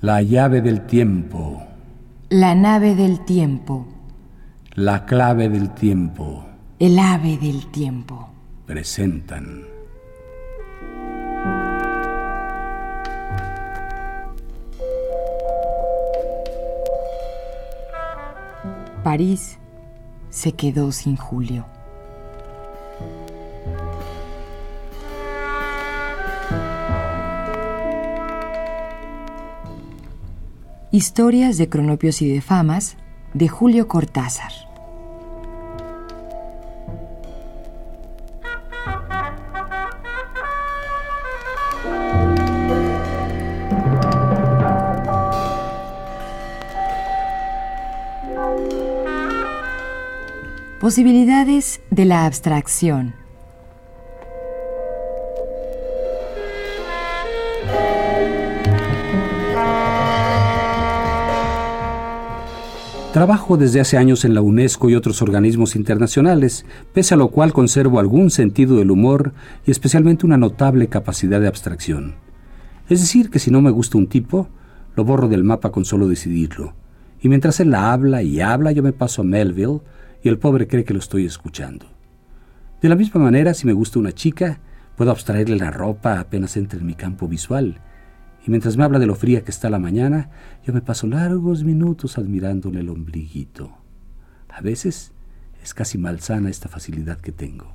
La llave del tiempo. La nave del tiempo. La clave del tiempo. El ave del tiempo. Presentan. París se quedó sin Julio. Historias de cronopios y de famas de Julio Cortázar. Posibilidades de la abstracción. Trabajo desde hace años en la UNESCO y otros organismos internacionales, pese a lo cual conservo algún sentido del humor y especialmente una notable capacidad de abstracción. Es decir, que si no me gusta un tipo, lo borro del mapa con solo decidirlo. Y mientras él la habla y habla, yo me paso a Melville y el pobre cree que lo estoy escuchando. De la misma manera, si me gusta una chica, puedo abstraerle la ropa apenas entre en mi campo visual y mientras me habla de lo fría que está la mañana, yo me paso largos minutos admirándole el ombliguito. A veces es casi malsana esta facilidad que tengo.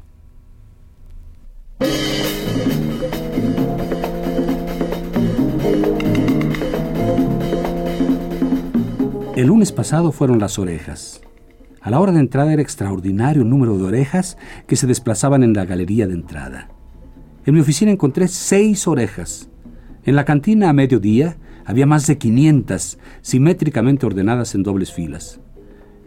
El lunes pasado fueron las orejas. A la hora de entrada era extraordinario el número de orejas que se desplazaban en la galería de entrada. En mi oficina encontré seis orejas, en la cantina a mediodía había más de 500, simétricamente ordenadas en dobles filas.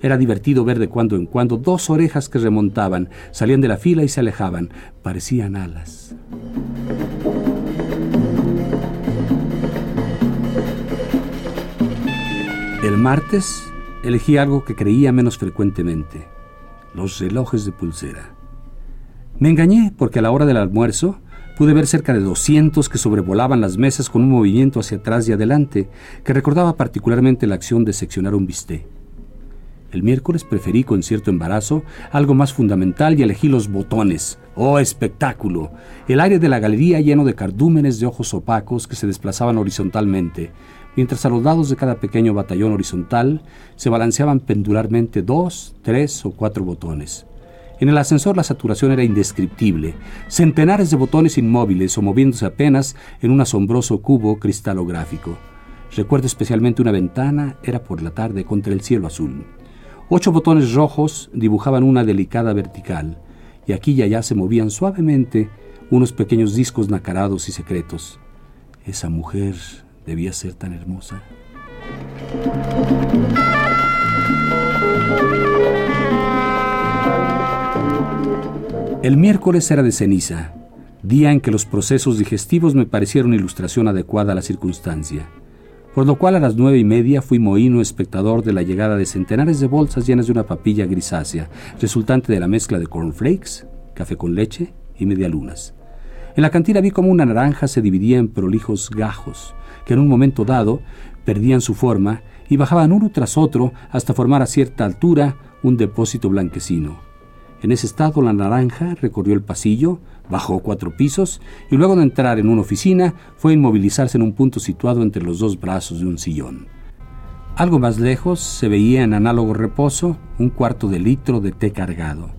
Era divertido ver de cuando en cuando dos orejas que remontaban, salían de la fila y se alejaban. Parecían alas. El martes elegí algo que creía menos frecuentemente, los relojes de pulsera. Me engañé porque a la hora del almuerzo Pude ver cerca de 200 que sobrevolaban las mesas con un movimiento hacia atrás y adelante que recordaba particularmente la acción de seccionar un bisté. El miércoles preferí con cierto embarazo algo más fundamental y elegí los botones. ¡Oh, espectáculo! El aire de la galería lleno de cardúmenes de ojos opacos que se desplazaban horizontalmente, mientras a los lados de cada pequeño batallón horizontal se balanceaban pendularmente dos, tres o cuatro botones. En el ascensor la saturación era indescriptible, centenares de botones inmóviles o moviéndose apenas en un asombroso cubo cristalográfico. Recuerdo especialmente una ventana, era por la tarde, contra el cielo azul. Ocho botones rojos dibujaban una delicada vertical, y aquí y allá se movían suavemente unos pequeños discos nacarados y secretos. Esa mujer debía ser tan hermosa. El miércoles era de ceniza, día en que los procesos digestivos me parecieron ilustración adecuada a la circunstancia, por lo cual a las nueve y media fui mohino espectador de la llegada de centenares de bolsas llenas de una papilla grisácea, resultante de la mezcla de cornflakes, café con leche y medialunas. En la cantina vi como una naranja se dividía en prolijos gajos, que en un momento dado perdían su forma y bajaban uno tras otro hasta formar a cierta altura un depósito blanquecino. En ese estado, la naranja recorrió el pasillo, bajó cuatro pisos y luego de entrar en una oficina fue a inmovilizarse en un punto situado entre los dos brazos de un sillón. Algo más lejos se veía en análogo reposo un cuarto de litro de té cargado.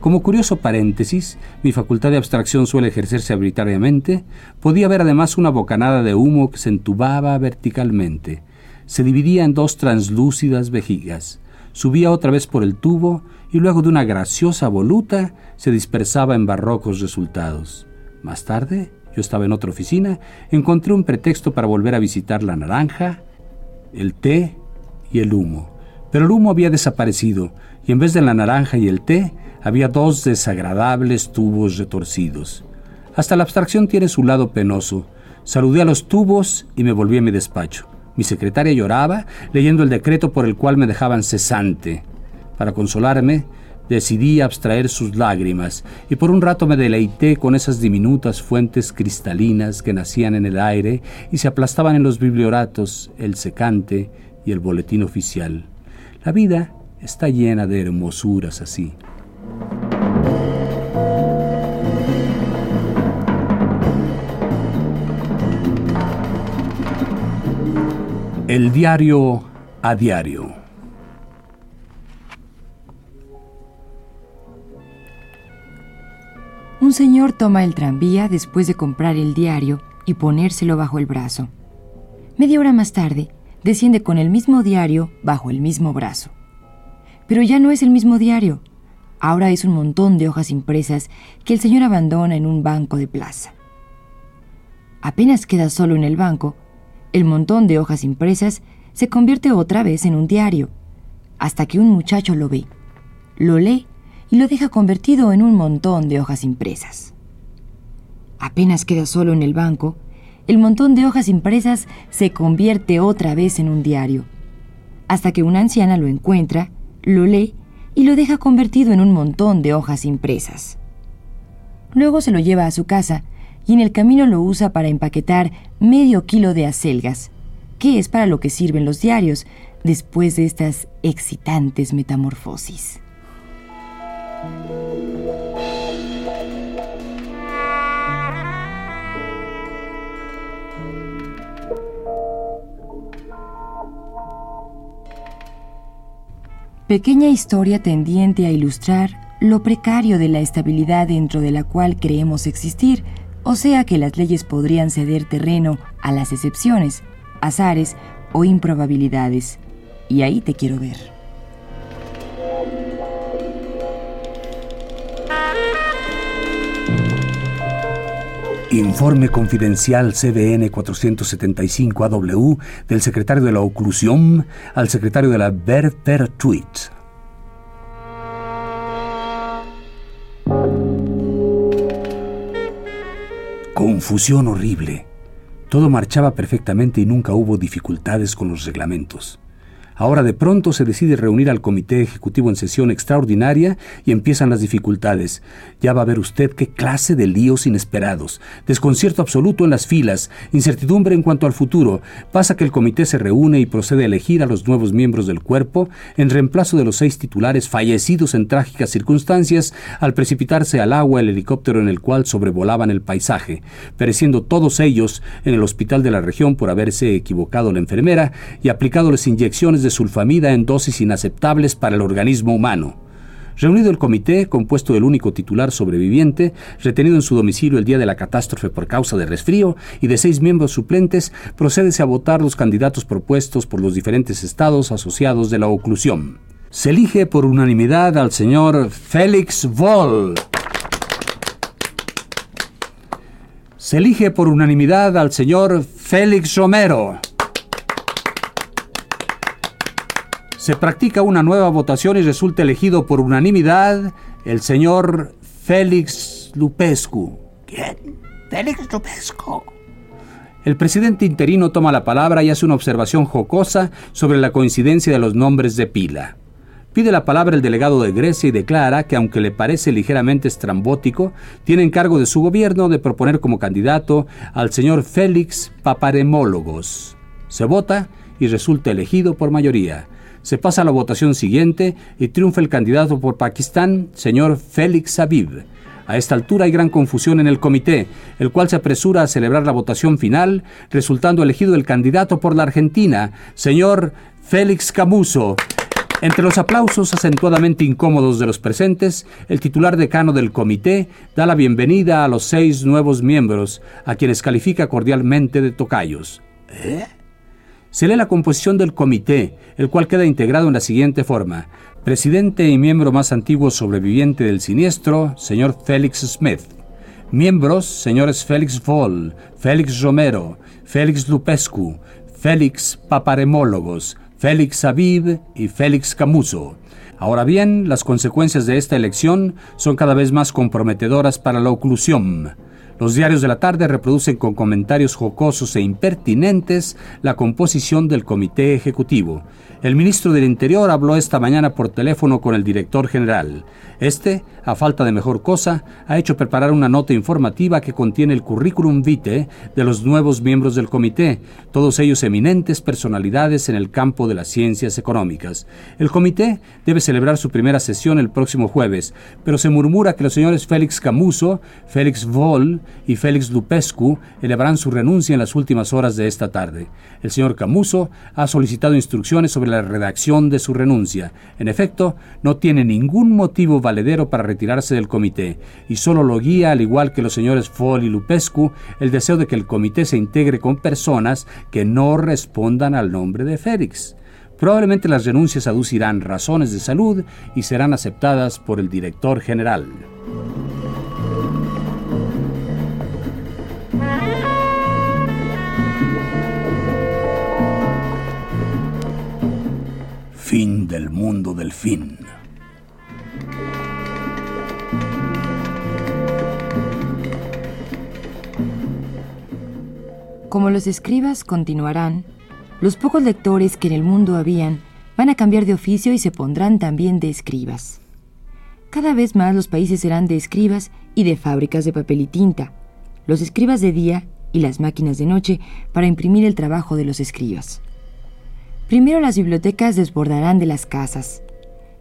Como curioso paréntesis, mi facultad de abstracción suele ejercerse arbitrariamente, podía ver además una bocanada de humo que se entubaba verticalmente. Se dividía en dos translúcidas vejigas. Subía otra vez por el tubo y luego de una graciosa voluta se dispersaba en barrocos resultados. Más tarde, yo estaba en otra oficina, encontré un pretexto para volver a visitar la naranja, el té y el humo. Pero el humo había desaparecido y en vez de la naranja y el té había dos desagradables tubos retorcidos. Hasta la abstracción tiene su lado penoso. Saludé a los tubos y me volví a mi despacho. Mi secretaria lloraba, leyendo el decreto por el cual me dejaban cesante. Para consolarme, decidí abstraer sus lágrimas y por un rato me deleité con esas diminutas fuentes cristalinas que nacían en el aire y se aplastaban en los biblioratos, el secante y el boletín oficial. La vida está llena de hermosuras así. El diario a diario. Un señor toma el tranvía después de comprar el diario y ponérselo bajo el brazo. Media hora más tarde, desciende con el mismo diario bajo el mismo brazo. Pero ya no es el mismo diario. Ahora es un montón de hojas impresas que el señor abandona en un banco de plaza. Apenas queda solo en el banco, el montón de hojas impresas se convierte otra vez en un diario, hasta que un muchacho lo ve, lo lee y lo deja convertido en un montón de hojas impresas. Apenas queda solo en el banco, el montón de hojas impresas se convierte otra vez en un diario, hasta que una anciana lo encuentra, lo lee y lo deja convertido en un montón de hojas impresas. Luego se lo lleva a su casa y en el camino lo usa para empaquetar medio kilo de acelgas, que es para lo que sirven los diarios después de estas excitantes metamorfosis. Pequeña historia tendiente a ilustrar lo precario de la estabilidad dentro de la cual creemos existir, o sea que las leyes podrían ceder terreno a las excepciones, azares o improbabilidades. Y ahí te quiero ver. Informe confidencial CBN 475 AW del secretario de la Oclusión al secretario de la Verpertuit. Confusión horrible. Todo marchaba perfectamente y nunca hubo dificultades con los reglamentos. Ahora de pronto se decide reunir al comité ejecutivo en sesión extraordinaria y empiezan las dificultades. Ya va a ver usted qué clase de líos inesperados, desconcierto absoluto en las filas, incertidumbre en cuanto al futuro. Pasa que el comité se reúne y procede a elegir a los nuevos miembros del cuerpo en reemplazo de los seis titulares fallecidos en trágicas circunstancias al precipitarse al agua el helicóptero en el cual sobrevolaban el paisaje, pereciendo todos ellos en el hospital de la región por haberse equivocado la enfermera y aplicándoles inyecciones de sulfamida en dosis inaceptables para el organismo humano. Reunido el comité, compuesto del único titular sobreviviente, retenido en su domicilio el día de la catástrofe por causa de resfrío, y de seis miembros suplentes, procédese a votar los candidatos propuestos por los diferentes estados asociados de la oclusión. Se elige por unanimidad al señor Félix Voll. Se elige por unanimidad al señor Félix Romero. Se practica una nueva votación y resulta elegido por unanimidad el señor Félix Lupescu. ¿Quién? Félix Lupescu. El presidente interino toma la palabra y hace una observación jocosa sobre la coincidencia de los nombres de pila. Pide la palabra el delegado de Grecia y declara que aunque le parece ligeramente estrambótico, tiene encargo de su gobierno de proponer como candidato al señor Félix Paparemólogos. Se vota y resulta elegido por mayoría. Se pasa a la votación siguiente y triunfa el candidato por Pakistán, señor Félix Habib. A esta altura hay gran confusión en el comité, el cual se apresura a celebrar la votación final, resultando elegido el candidato por la Argentina, señor Félix Camuso. Entre los aplausos acentuadamente incómodos de los presentes, el titular decano del comité da la bienvenida a los seis nuevos miembros, a quienes califica cordialmente de tocayos. ¿Eh? Se lee la composición del comité, el cual queda integrado en la siguiente forma. Presidente y miembro más antiguo sobreviviente del siniestro, señor Félix Smith. Miembros, señores Félix Voll, Félix Romero, Félix Lupescu, Félix Paparemólogos, Félix Aviv y Félix Camuso. Ahora bien, las consecuencias de esta elección son cada vez más comprometedoras para la oclusión. Los diarios de la tarde reproducen con comentarios jocosos e impertinentes la composición del comité ejecutivo. El ministro del Interior habló esta mañana por teléfono con el director general. Este, a falta de mejor cosa, ha hecho preparar una nota informativa que contiene el currículum vitae de los nuevos miembros del comité, todos ellos eminentes personalidades en el campo de las ciencias económicas. El comité debe celebrar su primera sesión el próximo jueves, pero se murmura que los señores Félix Camuso, Félix Voll y Félix Lupescu elevarán su renuncia en las últimas horas de esta tarde. El señor Camuso ha solicitado instrucciones sobre la redacción de su renuncia. En efecto, no tiene ningún motivo valedero para retirarse del comité y solo lo guía, al igual que los señores Voll y Lupescu, el deseo de que el comité se integre con personas que no respondan al nombre de Félix. Probablemente las renuncias aducirán razones de salud y serán aceptadas por el director general. Del fin. Como los escribas continuarán, los pocos lectores que en el mundo habían van a cambiar de oficio y se pondrán también de escribas. Cada vez más los países serán de escribas y de fábricas de papel y tinta, los escribas de día y las máquinas de noche para imprimir el trabajo de los escribas. Primero las bibliotecas desbordarán de las casas.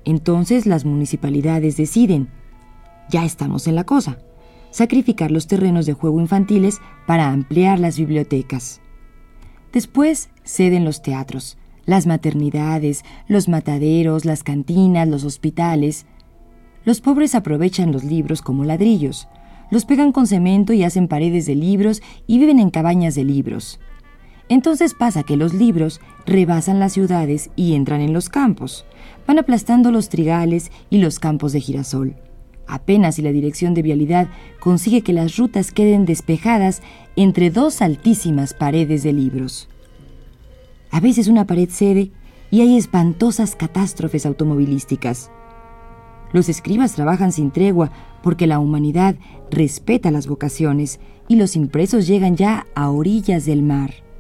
Entonces las municipalidades deciden, ya estamos en la cosa, sacrificar los terrenos de juego infantiles para ampliar las bibliotecas. Después ceden los teatros, las maternidades, los mataderos, las cantinas, los hospitales. Los pobres aprovechan los libros como ladrillos, los pegan con cemento y hacen paredes de libros y viven en cabañas de libros. Entonces pasa que los libros rebasan las ciudades y entran en los campos, van aplastando los trigales y los campos de girasol. Apenas si la dirección de vialidad consigue que las rutas queden despejadas entre dos altísimas paredes de libros. A veces una pared cede y hay espantosas catástrofes automovilísticas. Los escribas trabajan sin tregua porque la humanidad respeta las vocaciones y los impresos llegan ya a orillas del mar.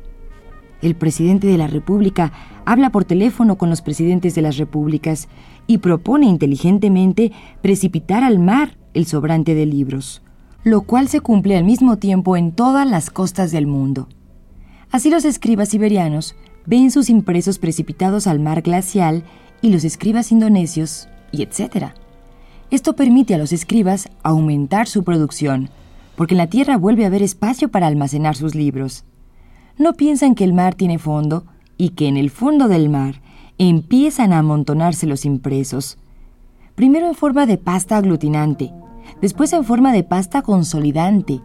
El presidente de la República habla por teléfono con los presidentes de las repúblicas y propone inteligentemente precipitar al mar el sobrante de libros, lo cual se cumple al mismo tiempo en todas las costas del mundo. Así los escribas siberianos ven sus impresos precipitados al mar glacial y los escribas indonesios, y etc. Esto permite a los escribas aumentar su producción, porque en la Tierra vuelve a haber espacio para almacenar sus libros no piensan que el mar tiene fondo y que en el fondo del mar empiezan a amontonarse los impresos. Primero en forma de pasta aglutinante, después en forma de pasta consolidante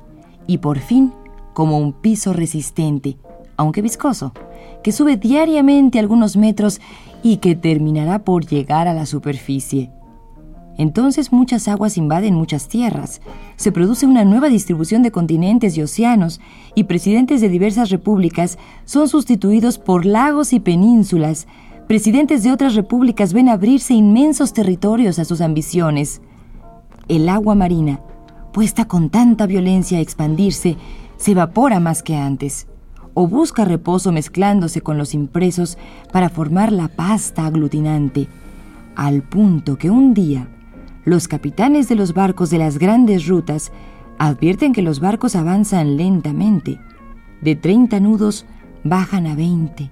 y por fin como un piso resistente, aunque viscoso, que sube diariamente algunos metros y que terminará por llegar a la superficie. Entonces muchas aguas invaden muchas tierras, se produce una nueva distribución de continentes y océanos, y presidentes de diversas repúblicas son sustituidos por lagos y penínsulas. Presidentes de otras repúblicas ven abrirse inmensos territorios a sus ambiciones. El agua marina, puesta con tanta violencia a expandirse, se evapora más que antes, o busca reposo mezclándose con los impresos para formar la pasta aglutinante, al punto que un día los capitanes de los barcos de las grandes rutas advierten que los barcos avanzan lentamente. De 30 nudos bajan a 20,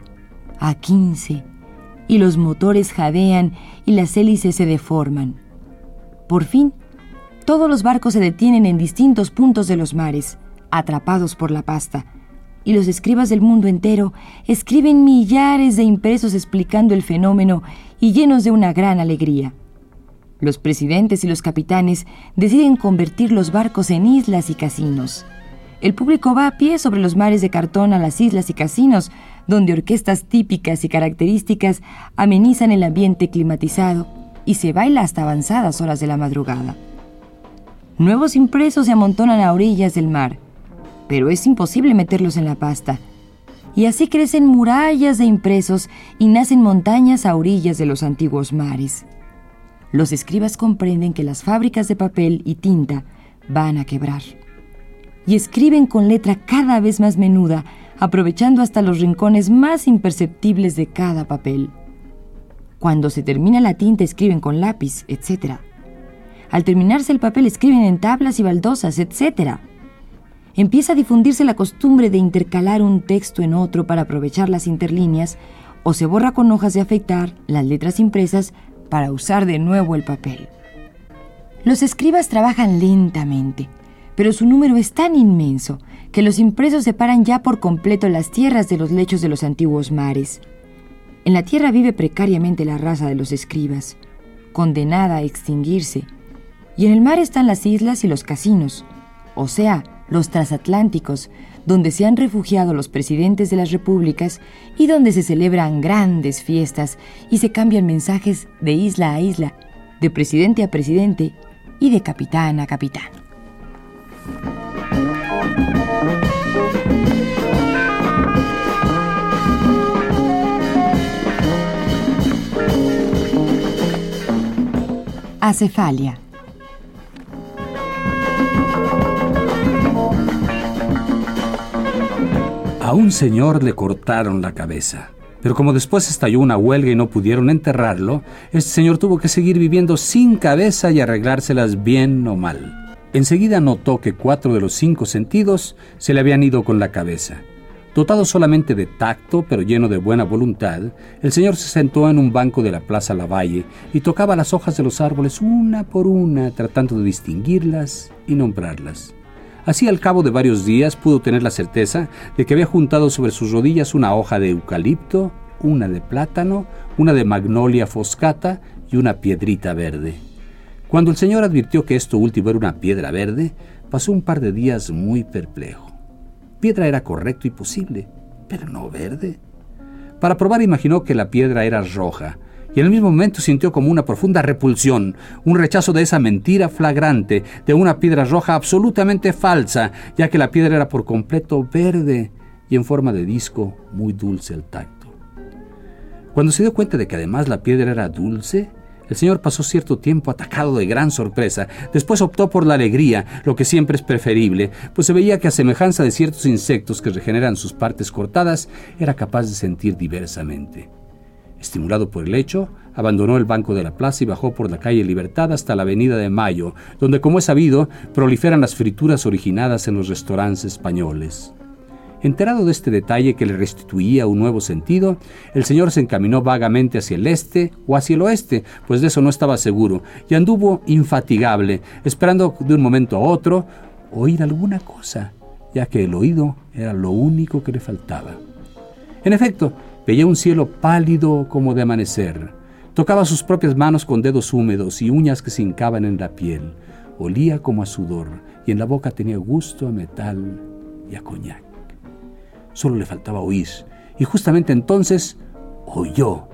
a 15, y los motores jadean y las hélices se deforman. Por fin, todos los barcos se detienen en distintos puntos de los mares, atrapados por la pasta, y los escribas del mundo entero escriben millares de impresos explicando el fenómeno y llenos de una gran alegría. Los presidentes y los capitanes deciden convertir los barcos en islas y casinos. El público va a pie sobre los mares de cartón a las islas y casinos, donde orquestas típicas y características amenizan el ambiente climatizado y se baila hasta avanzadas horas de la madrugada. Nuevos impresos se amontonan a orillas del mar, pero es imposible meterlos en la pasta. Y así crecen murallas de impresos y nacen montañas a orillas de los antiguos mares los escribas comprenden que las fábricas de papel y tinta van a quebrar. y escriben con letra cada vez más menuda, aprovechando hasta los rincones más imperceptibles de cada papel. Cuando se termina la tinta escriben con lápiz, etc. Al terminarse el papel escriben en tablas y baldosas, etc. Empieza a difundirse la costumbre de intercalar un texto en otro para aprovechar las interlíneas o se borra con hojas de afeitar las letras impresas para usar de nuevo el papel. Los escribas trabajan lentamente, pero su número es tan inmenso que los impresos separan ya por completo las tierras de los lechos de los antiguos mares. En la tierra vive precariamente la raza de los escribas, condenada a extinguirse, y en el mar están las islas y los casinos, o sea, los transatlánticos, donde se han refugiado los presidentes de las repúblicas y donde se celebran grandes fiestas y se cambian mensajes de isla a isla, de presidente a presidente y de capitán a capitán. Acefalia. A un señor le cortaron la cabeza. Pero como después estalló una huelga y no pudieron enterrarlo, este señor tuvo que seguir viviendo sin cabeza y arreglárselas bien o mal. Enseguida notó que cuatro de los cinco sentidos se le habían ido con la cabeza. Dotado solamente de tacto, pero lleno de buena voluntad, el señor se sentó en un banco de la Plaza Lavalle y tocaba las hojas de los árboles una por una, tratando de distinguirlas y nombrarlas. Así al cabo de varios días pudo tener la certeza de que había juntado sobre sus rodillas una hoja de eucalipto, una de plátano, una de magnolia foscata y una piedrita verde. Cuando el señor advirtió que esto último era una piedra verde, pasó un par de días muy perplejo. Piedra era correcto y posible, pero no verde. Para probar imaginó que la piedra era roja, y en el mismo momento sintió como una profunda repulsión, un rechazo de esa mentira flagrante, de una piedra roja absolutamente falsa, ya que la piedra era por completo verde y en forma de disco muy dulce al tacto. Cuando se dio cuenta de que además la piedra era dulce, el señor pasó cierto tiempo atacado de gran sorpresa. Después optó por la alegría, lo que siempre es preferible, pues se veía que a semejanza de ciertos insectos que regeneran sus partes cortadas, era capaz de sentir diversamente. Estimulado por el hecho, abandonó el banco de la plaza y bajó por la calle Libertad hasta la avenida de Mayo, donde, como es sabido, proliferan las frituras originadas en los restaurantes españoles. Enterado de este detalle que le restituía un nuevo sentido, el señor se encaminó vagamente hacia el este o hacia el oeste, pues de eso no estaba seguro, y anduvo infatigable, esperando de un momento a otro oír alguna cosa, ya que el oído era lo único que le faltaba. En efecto, Veía un cielo pálido como de amanecer. Tocaba sus propias manos con dedos húmedos y uñas que se hincaban en la piel. Olía como a sudor y en la boca tenía gusto a metal y a coñac. Solo le faltaba oír y justamente entonces oyó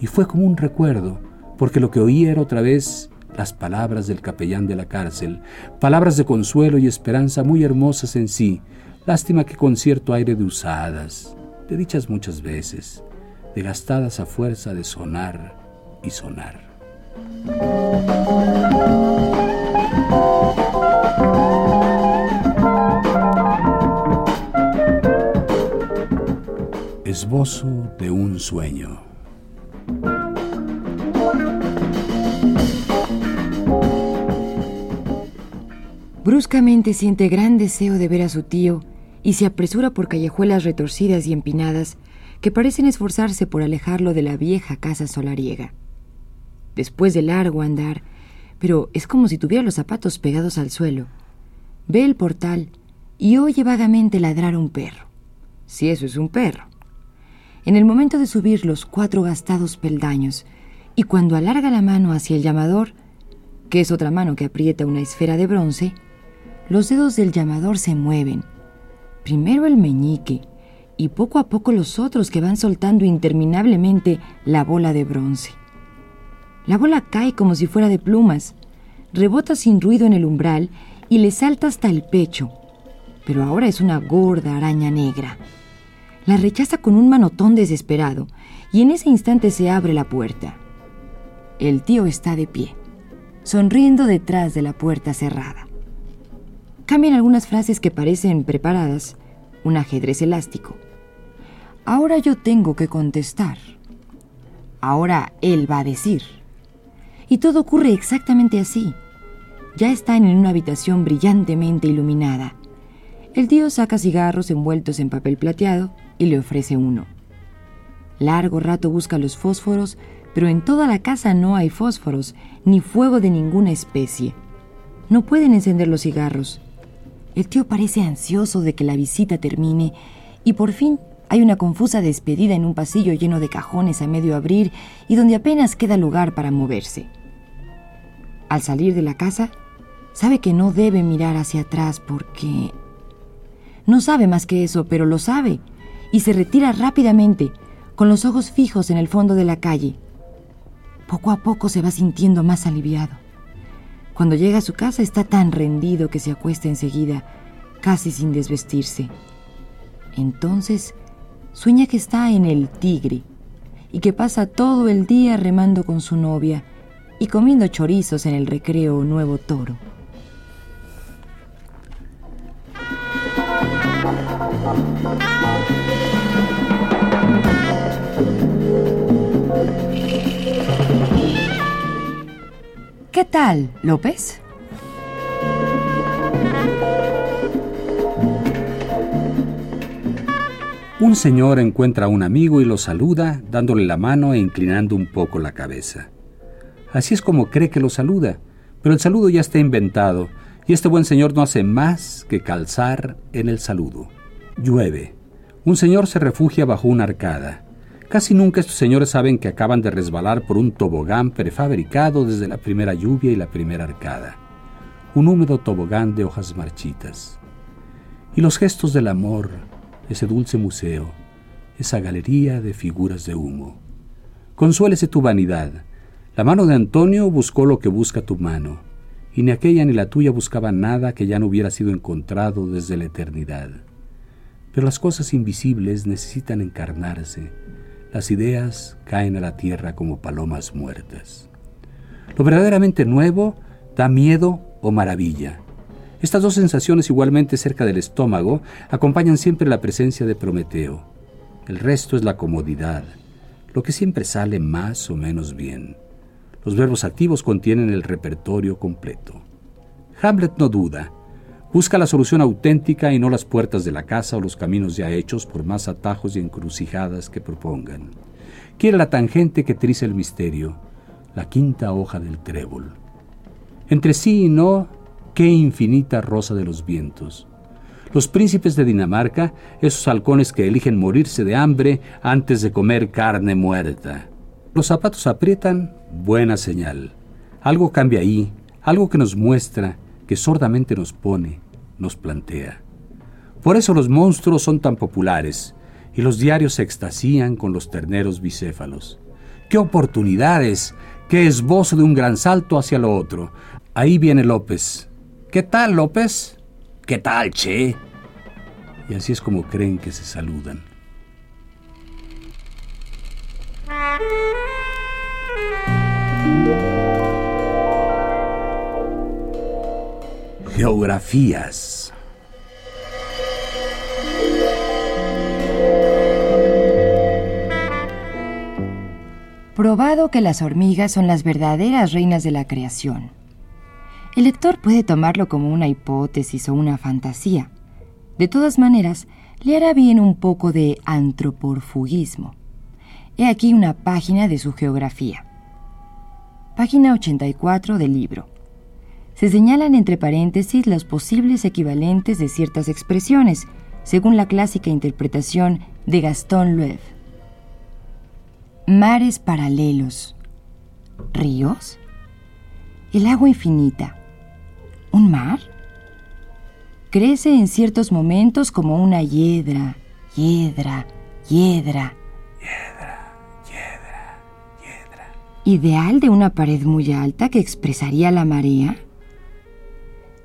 y fue como un recuerdo, porque lo que oía era otra vez las palabras del capellán de la cárcel, palabras de consuelo y esperanza muy hermosas en sí, lástima que con cierto aire de usadas de dichas muchas veces, de gastadas a fuerza de sonar y sonar. Esbozo de un sueño. Bruscamente siente gran deseo de ver a su tío y se apresura por callejuelas retorcidas y empinadas que parecen esforzarse por alejarlo de la vieja casa solariega. Después de largo andar, pero es como si tuviera los zapatos pegados al suelo, ve el portal y oye vagamente ladrar un perro, si eso es un perro. En el momento de subir los cuatro gastados peldaños, y cuando alarga la mano hacia el llamador, que es otra mano que aprieta una esfera de bronce, los dedos del llamador se mueven primero el meñique y poco a poco los otros que van soltando interminablemente la bola de bronce. La bola cae como si fuera de plumas, rebota sin ruido en el umbral y le salta hasta el pecho, pero ahora es una gorda araña negra. La rechaza con un manotón desesperado y en ese instante se abre la puerta. El tío está de pie, sonriendo detrás de la puerta cerrada. Cambian algunas frases que parecen preparadas, un ajedrez elástico. Ahora yo tengo que contestar. Ahora él va a decir. Y todo ocurre exactamente así. Ya están en una habitación brillantemente iluminada. El tío saca cigarros envueltos en papel plateado y le ofrece uno. Largo rato busca los fósforos, pero en toda la casa no hay fósforos, ni fuego de ninguna especie. No pueden encender los cigarros. El tío parece ansioso de que la visita termine y por fin hay una confusa despedida en un pasillo lleno de cajones a medio abrir y donde apenas queda lugar para moverse. Al salir de la casa, sabe que no debe mirar hacia atrás porque... No sabe más que eso, pero lo sabe, y se retira rápidamente, con los ojos fijos en el fondo de la calle. Poco a poco se va sintiendo más aliviado. Cuando llega a su casa está tan rendido que se acuesta enseguida, casi sin desvestirse. Entonces sueña que está en el Tigre y que pasa todo el día remando con su novia y comiendo chorizos en el recreo Nuevo Toro. ¿Qué tal, López? Un señor encuentra a un amigo y lo saluda dándole la mano e inclinando un poco la cabeza. Así es como cree que lo saluda, pero el saludo ya está inventado y este buen señor no hace más que calzar en el saludo. Llueve. Un señor se refugia bajo una arcada. Casi nunca estos señores saben que acaban de resbalar por un tobogán prefabricado desde la primera lluvia y la primera arcada. Un húmedo tobogán de hojas marchitas. Y los gestos del amor, ese dulce museo, esa galería de figuras de humo. Consuélese tu vanidad. La mano de Antonio buscó lo que busca tu mano, y ni aquella ni la tuya buscaban nada que ya no hubiera sido encontrado desde la eternidad. Pero las cosas invisibles necesitan encarnarse, las ideas caen a la tierra como palomas muertas. Lo verdaderamente nuevo da miedo o maravilla. Estas dos sensaciones igualmente cerca del estómago acompañan siempre la presencia de Prometeo. El resto es la comodidad, lo que siempre sale más o menos bien. Los verbos activos contienen el repertorio completo. Hamlet no duda, Busca la solución auténtica y no las puertas de la casa o los caminos ya hechos por más atajos y encrucijadas que propongan. Quiere la tangente que trice el misterio, la quinta hoja del trébol. Entre sí y no, qué infinita rosa de los vientos. Los príncipes de Dinamarca, esos halcones que eligen morirse de hambre antes de comer carne muerta. Los zapatos aprietan, buena señal. Algo cambia ahí, algo que nos muestra, que sordamente nos pone, nos plantea. Por eso los monstruos son tan populares y los diarios se extasían con los terneros bicéfalos. ¡Qué oportunidades! ¡Qué esbozo de un gran salto hacia lo otro! Ahí viene López. ¿Qué tal, López? ¿Qué tal, Che? Y así es como creen que se saludan. Geografías. Probado que las hormigas son las verdaderas reinas de la creación. El lector puede tomarlo como una hipótesis o una fantasía. De todas maneras, le hará bien un poco de antroporfugismo. He aquí una página de su geografía. Página 84 del libro se señalan entre paréntesis los posibles equivalentes de ciertas expresiones, según la clásica interpretación de Gastón Loew. Mares paralelos. ¿Ríos? ¿El agua infinita? ¿Un mar? Crece en ciertos momentos como una hiedra, hiedra, hiedra. Hiedra, hiedra, hiedra. ¿Ideal de una pared muy alta que expresaría la marea?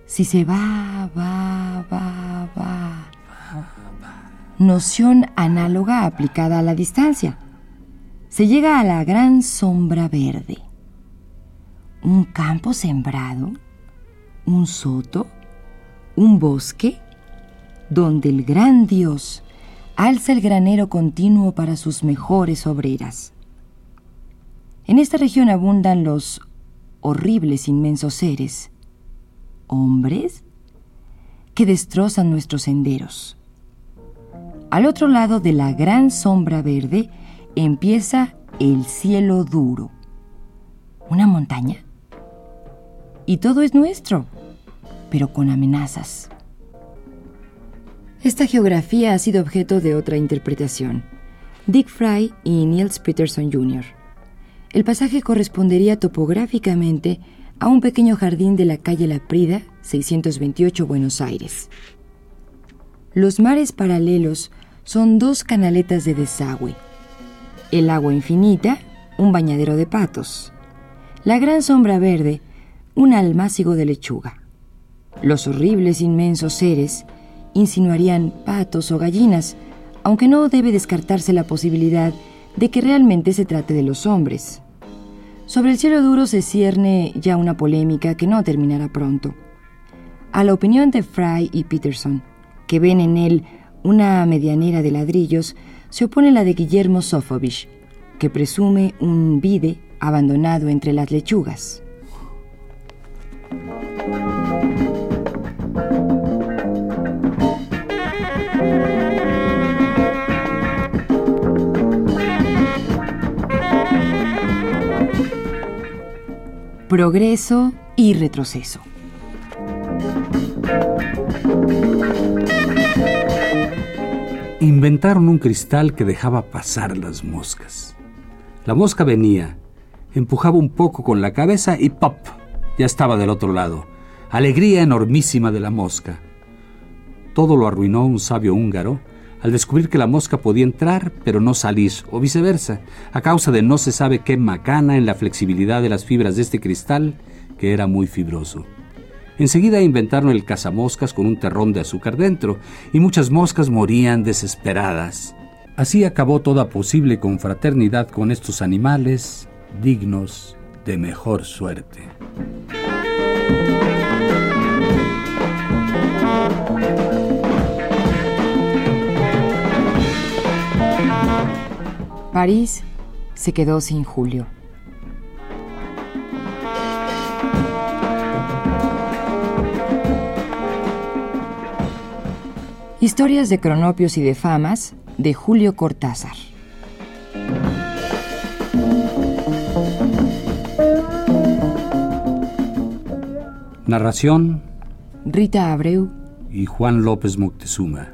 Si se va, va, va, va. Noción análoga aplicada a la distancia. Se llega a la gran sombra verde. Un campo sembrado, un soto, un bosque donde el gran Dios alza el granero continuo para sus mejores obreras. En esta región abundan los horribles inmensos seres, hombres, que destrozan nuestros senderos. Al otro lado de la gran sombra verde empieza el cielo duro. ¿Una montaña? Y todo es nuestro, pero con amenazas. Esta geografía ha sido objeto de otra interpretación. Dick Fry y Niels Peterson Jr. El pasaje correspondería topográficamente a un pequeño jardín de la calle La Prida, 628 Buenos Aires. Los mares paralelos son dos canaletas de desagüe. El agua infinita, un bañadero de patos. La gran sombra verde, un almácigo de lechuga. Los horribles inmensos seres insinuarían patos o gallinas, aunque no debe descartarse la posibilidad de que realmente se trate de los hombres. Sobre el cielo duro se cierne ya una polémica que no terminará pronto. A la opinión de Fry y Peterson, que ven en él una medianera de ladrillos, se opone la de Guillermo Sofovich, que presume un vide abandonado entre las lechugas. Progreso y retroceso. Inventaron un cristal que dejaba pasar las moscas. La mosca venía, empujaba un poco con la cabeza y ¡pop! Ya estaba del otro lado. Alegría enormísima de la mosca. Todo lo arruinó un sabio húngaro al descubrir que la mosca podía entrar pero no salir, o viceversa, a causa de no se sabe qué macana en la flexibilidad de las fibras de este cristal, que era muy fibroso. Enseguida inventaron el cazamoscas con un terrón de azúcar dentro, y muchas moscas morían desesperadas. Así acabó toda posible confraternidad con estos animales dignos de mejor suerte. París se quedó sin Julio. Historias de cronopios y de famas de Julio Cortázar. Narración Rita Abreu y Juan López Moctezuma.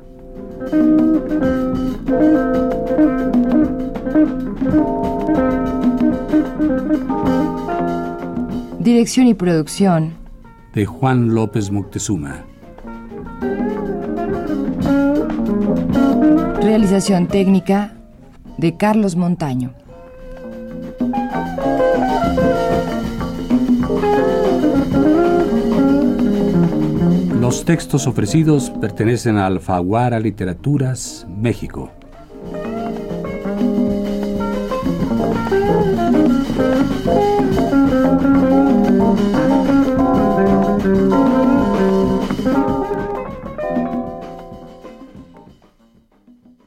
Dirección y producción de Juan López Moctezuma. Realización técnica de Carlos Montaño. Los textos ofrecidos pertenecen a Alfaguara Literaturas, México.